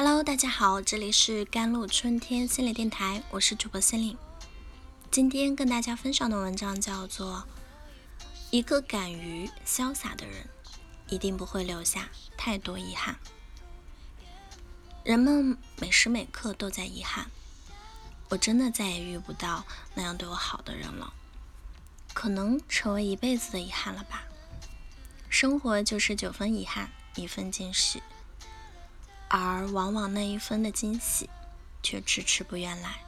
Hello，大家好，这里是甘露春天心理电台，我是主播心灵。今天跟大家分享的文章叫做《一个敢于潇洒的人，一定不会留下太多遗憾》。人们每时每刻都在遗憾，我真的再也遇不到那样对我好的人了，可能成为一辈子的遗憾了吧。生活就是九分遗憾，一分惊喜。而往往那一分的惊喜，却迟迟不愿来。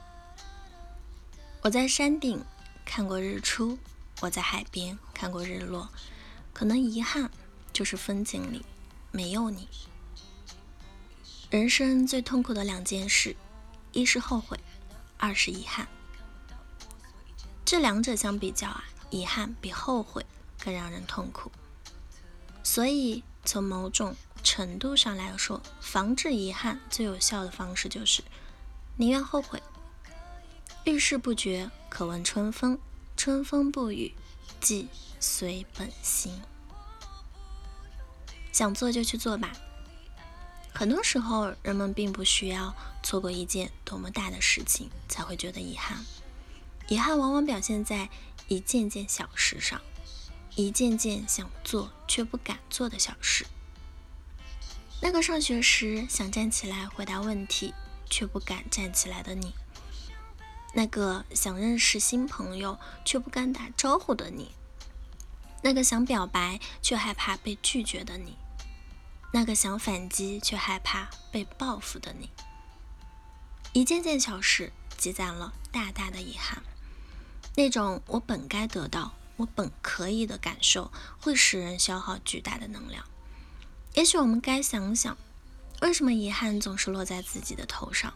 我在山顶看过日出，我在海边看过日落，可能遗憾就是风景里没有你。人生最痛苦的两件事，一是后悔，二是遗憾。这两者相比较啊，遗憾比后悔更让人痛苦。所以从某种程度上来说，防止遗憾最有效的方式就是宁愿后悔。遇事不决，可问春风；春风不语，即随本心。想做就去做吧。很多时候，人们并不需要错过一件多么大的事情才会觉得遗憾，遗憾往往表现在一件件小事上，一件件想做却不敢做的小事。那个上学时想站起来回答问题却不敢站起来的你，那个想认识新朋友却不敢打招呼的你，那个想表白却害怕被拒绝的你，那个想反击却害怕被报复的你，一件件小事积攒了大大的遗憾。那种我本该得到、我本可以的感受，会使人消耗巨大的能量。也许我们该想想，为什么遗憾总是落在自己的头上？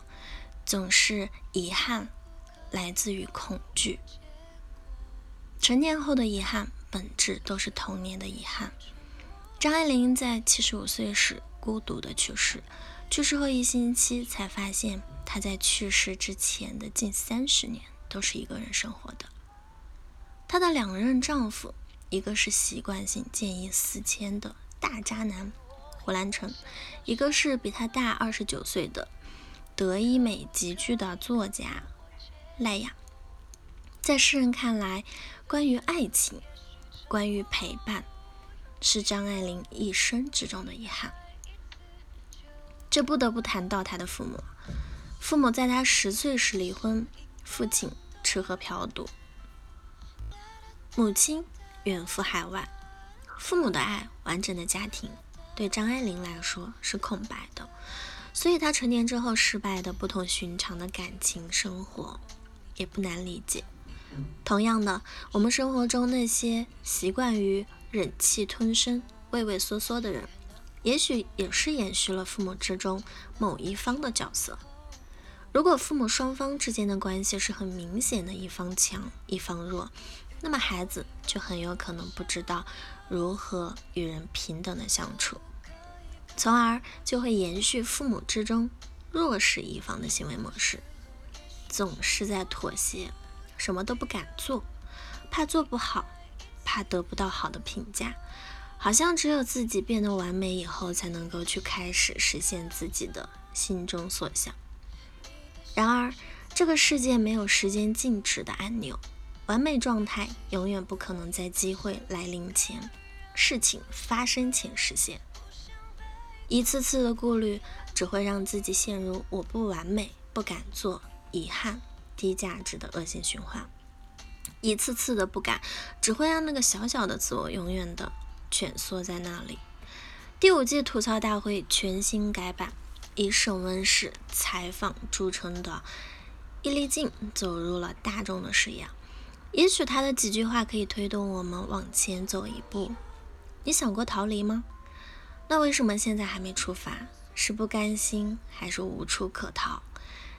总是遗憾来自于恐惧。成年后的遗憾，本质都是童年的遗憾。张爱玲在七十五岁时孤独的去世，去世后一星期才发现，她在去世之前的近三十年都是一个人生活的。她的两任丈夫，一个是习惯性见异思迁的大渣男。胡兰成，一个是比他大二十九岁的德医美极具的作家赖雅。在世人看来，关于爱情，关于陪伴，是张爱玲一生之中的遗憾。这不得不谈到她的父母。父母在她十岁时离婚，父亲吃喝嫖赌，母亲远赴海外，父母的爱，完整的家庭。对张爱玲来说是空白的，所以她成年之后失败的不同寻常的感情生活也不难理解。同样的，我们生活中那些习惯于忍气吞声、畏畏缩缩的人，也许也是延续了父母之中某一方的角色。如果父母双方之间的关系是很明显的一方强一方弱，那么孩子就很有可能不知道。如何与人平等的相处，从而就会延续父母之中弱势一方的行为模式，总是在妥协，什么都不敢做，怕做不好，怕得不到好的评价，好像只有自己变得完美以后，才能够去开始实现自己的心中所想。然而，这个世界没有时间静止的按钮。完美状态永远不可能在机会来临前、事情发生前实现。一次次的顾虑只会让自己陷入“我不完美，不敢做，遗憾，低价值”的恶性循环。一次次的不敢，只会让那个小小的自我永远的蜷缩在那里。第五届吐槽大会全新改版，以审问式采访著称的易立竞走入了大众的视野。也许他的几句话可以推动我们往前走一步。你想过逃离吗？那为什么现在还没出发？是不甘心，还是无处可逃？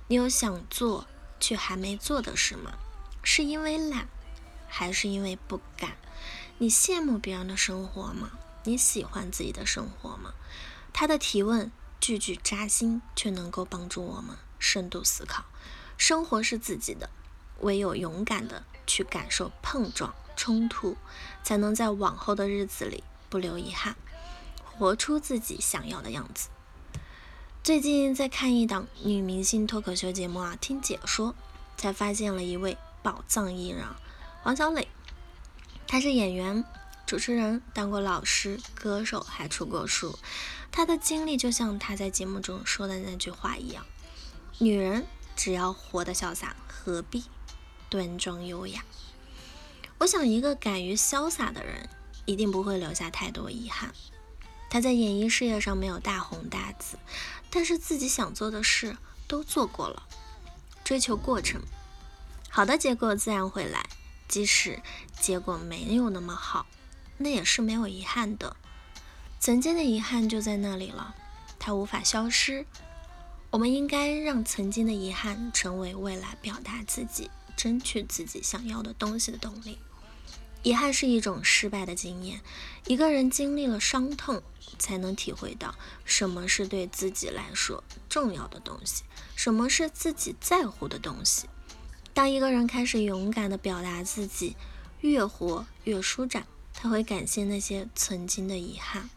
你有想做却还没做的事吗？是因为懒，还是因为不敢？你羡慕别人的生活吗？你喜欢自己的生活吗？他的提问句句扎心，却能够帮助我们深度思考。生活是自己的，唯有勇敢的。去感受碰撞、冲突，才能在往后的日子里不留遗憾，活出自己想要的样子。最近在看一档女明星脱口秀节目啊，听解说才发现了一位宝藏艺人黄小磊。他是演员、主持人，当过老师、歌手，还出过书。他的经历就像他在节目中说的那句话一样：女人只要活得潇洒，何必端庄优雅？我想，一个敢于潇洒的人，一定不会留下太多遗憾。他在演艺事业上没有大红大紫，但是自己想做的事都做过了。追求过程，好的结果自然会来。即使结果没有那么好，那也是没有遗憾的。曾经的遗憾就在那里了，它无法消失。我们应该让曾经的遗憾成为未来表达自己、争取自己想要的东西的动力。遗憾是一种失败的经验，一个人经历了伤痛，才能体会到什么是对自己来说重要的东西，什么是自己在乎的东西。当一个人开始勇敢地表达自己，越活越舒展，他会感谢那些曾经的遗憾，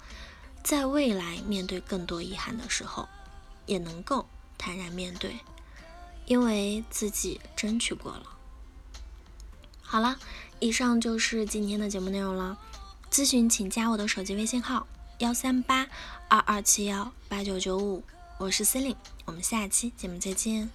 在未来面对更多遗憾的时候，也能够坦然面对，因为自己争取过了。好了。以上就是今天的节目内容了。咨询请加我的手机微信号：幺三八二二七幺八九九五，我是司令，我们下期节目再见。